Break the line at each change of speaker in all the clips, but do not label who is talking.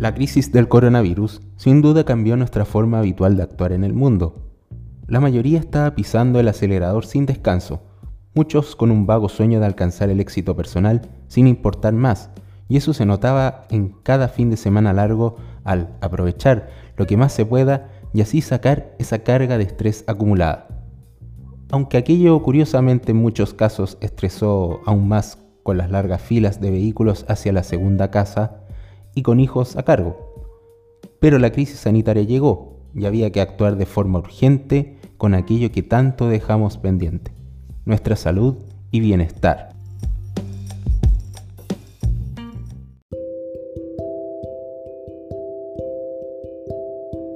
La crisis del coronavirus sin duda cambió nuestra forma habitual de actuar en el mundo. La mayoría estaba pisando el acelerador sin descanso, muchos con un vago sueño de alcanzar el éxito personal sin importar más, y eso se notaba en cada fin de semana largo al aprovechar lo que más se pueda y así sacar esa carga de estrés acumulada. Aunque aquello curiosamente en muchos casos estresó aún más con las largas filas de vehículos hacia la segunda casa, y con hijos a cargo. Pero la crisis sanitaria llegó y había que actuar de forma urgente con aquello que tanto dejamos pendiente, nuestra salud y bienestar.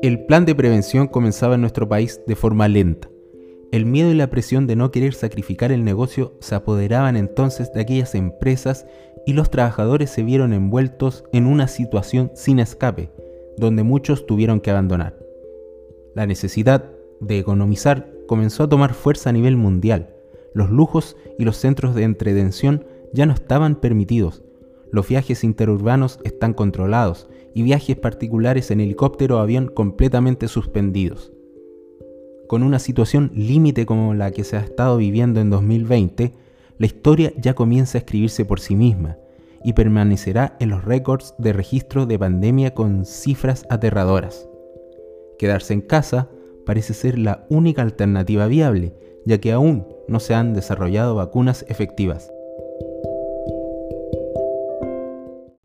El plan de prevención comenzaba en nuestro país de forma lenta. El miedo y la presión de no querer sacrificar el negocio se apoderaban entonces de aquellas empresas y los trabajadores se vieron envueltos en una situación sin escape, donde muchos tuvieron que abandonar. La necesidad de economizar comenzó a tomar fuerza a nivel mundial. Los lujos y los centros de entretención ya no estaban permitidos. Los viajes interurbanos están controlados y viajes particulares en helicóptero o avión completamente suspendidos. Con una situación límite como la que se ha estado viviendo en 2020, la historia ya comienza a escribirse por sí misma y permanecerá en los récords de registro de pandemia con cifras aterradoras. Quedarse en casa parece ser la única alternativa viable, ya que aún no se han desarrollado vacunas efectivas.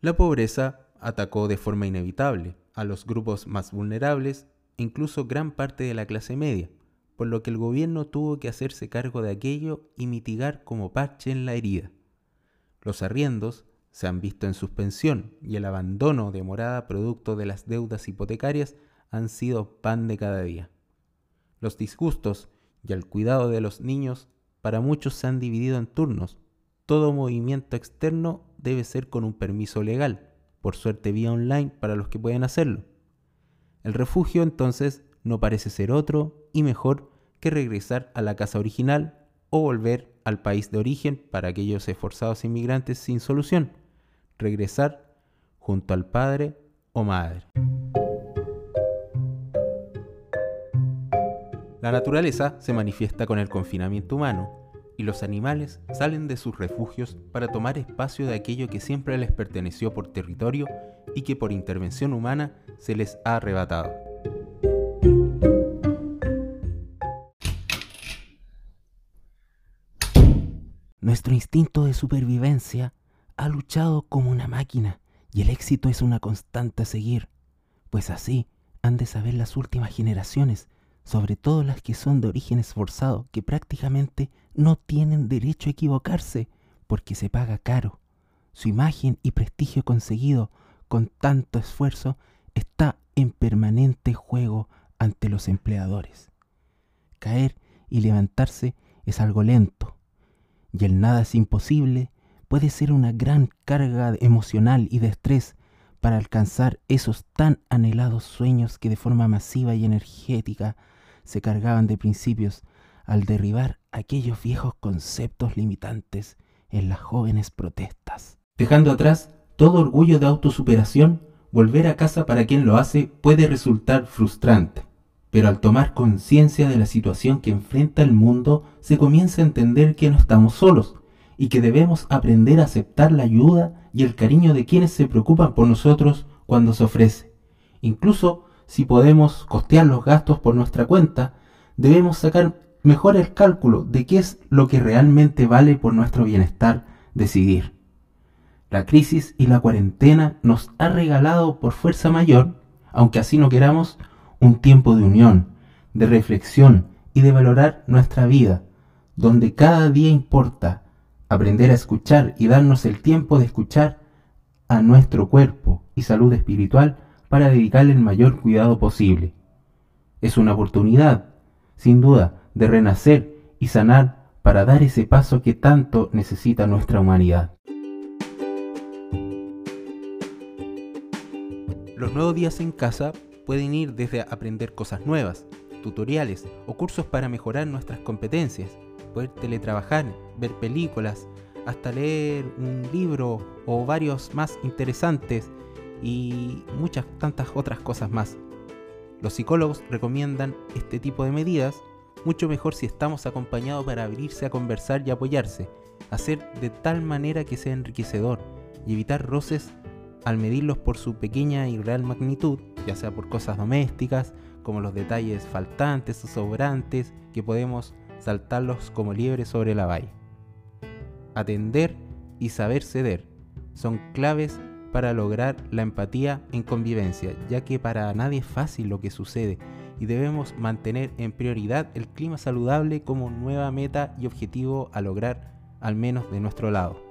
La pobreza atacó de forma inevitable a los grupos más vulnerables e incluso gran parte de la clase media, por lo que el gobierno tuvo que hacerse cargo de aquello y mitigar como parche en la herida. Los arriendos se han visto en suspensión y el abandono de morada producto de las deudas hipotecarias han sido pan de cada día. Los disgustos y el cuidado de los niños para muchos se han dividido en turnos. Todo movimiento externo debe ser con un permiso legal, por suerte vía online para los que pueden hacerlo. El refugio entonces no parece ser otro y mejor que regresar a la casa original o volver al país de origen para aquellos esforzados inmigrantes sin solución, regresar junto al padre o madre. La naturaleza se manifiesta con el confinamiento humano y los animales salen de sus refugios para tomar espacio de aquello que siempre les perteneció por territorio y que por intervención humana se les ha arrebatado.
Nuestro instinto de supervivencia ha luchado como una máquina y el éxito es una constante a seguir, pues así han de saber las últimas generaciones, sobre todo las que son de origen esforzado, que prácticamente no tienen derecho a equivocarse porque se paga caro. Su imagen y prestigio conseguido con tanto esfuerzo está en permanente juego ante los empleadores. Caer y levantarse es algo lento, y el nada es imposible puede ser una gran carga emocional y de estrés para alcanzar esos tan anhelados sueños que de forma masiva y energética se cargaban de principios al derribar aquellos viejos conceptos limitantes en las jóvenes protestas.
Dejando atrás todo orgullo de autosuperación, volver a casa para quien lo hace puede resultar frustrante pero al tomar conciencia de la situación que enfrenta el mundo, se comienza a entender que no estamos solos y que debemos aprender a aceptar la ayuda y el cariño de quienes se preocupan por nosotros cuando se ofrece. Incluso si podemos costear los gastos por nuestra cuenta, debemos sacar mejor el cálculo de qué es lo que realmente vale por nuestro bienestar decidir. La crisis y la cuarentena nos ha regalado por fuerza mayor, aunque así no queramos, un tiempo de unión, de reflexión y de valorar nuestra vida, donde cada día importa aprender a escuchar y darnos el tiempo de escuchar a nuestro cuerpo y salud espiritual para dedicarle el mayor cuidado posible. Es una oportunidad, sin duda, de renacer y sanar para dar ese paso que tanto necesita nuestra humanidad. Los nuevos días en casa pueden ir desde aprender cosas nuevas, tutoriales o cursos para mejorar nuestras competencias, poder teletrabajar, ver películas, hasta leer un libro o varios más interesantes y muchas tantas otras cosas más. Los psicólogos recomiendan este tipo de medidas mucho mejor si estamos acompañados para abrirse a conversar y apoyarse, hacer de tal manera que sea enriquecedor y evitar roces al medirlos por su pequeña y real magnitud, ya sea por cosas domésticas, como los detalles faltantes o sobrantes, que podemos saltarlos como liebres sobre la valla. Atender y saber ceder son claves para lograr la empatía en convivencia, ya que para nadie es fácil lo que sucede y debemos mantener en prioridad el clima saludable como nueva meta y objetivo a lograr, al menos de nuestro lado.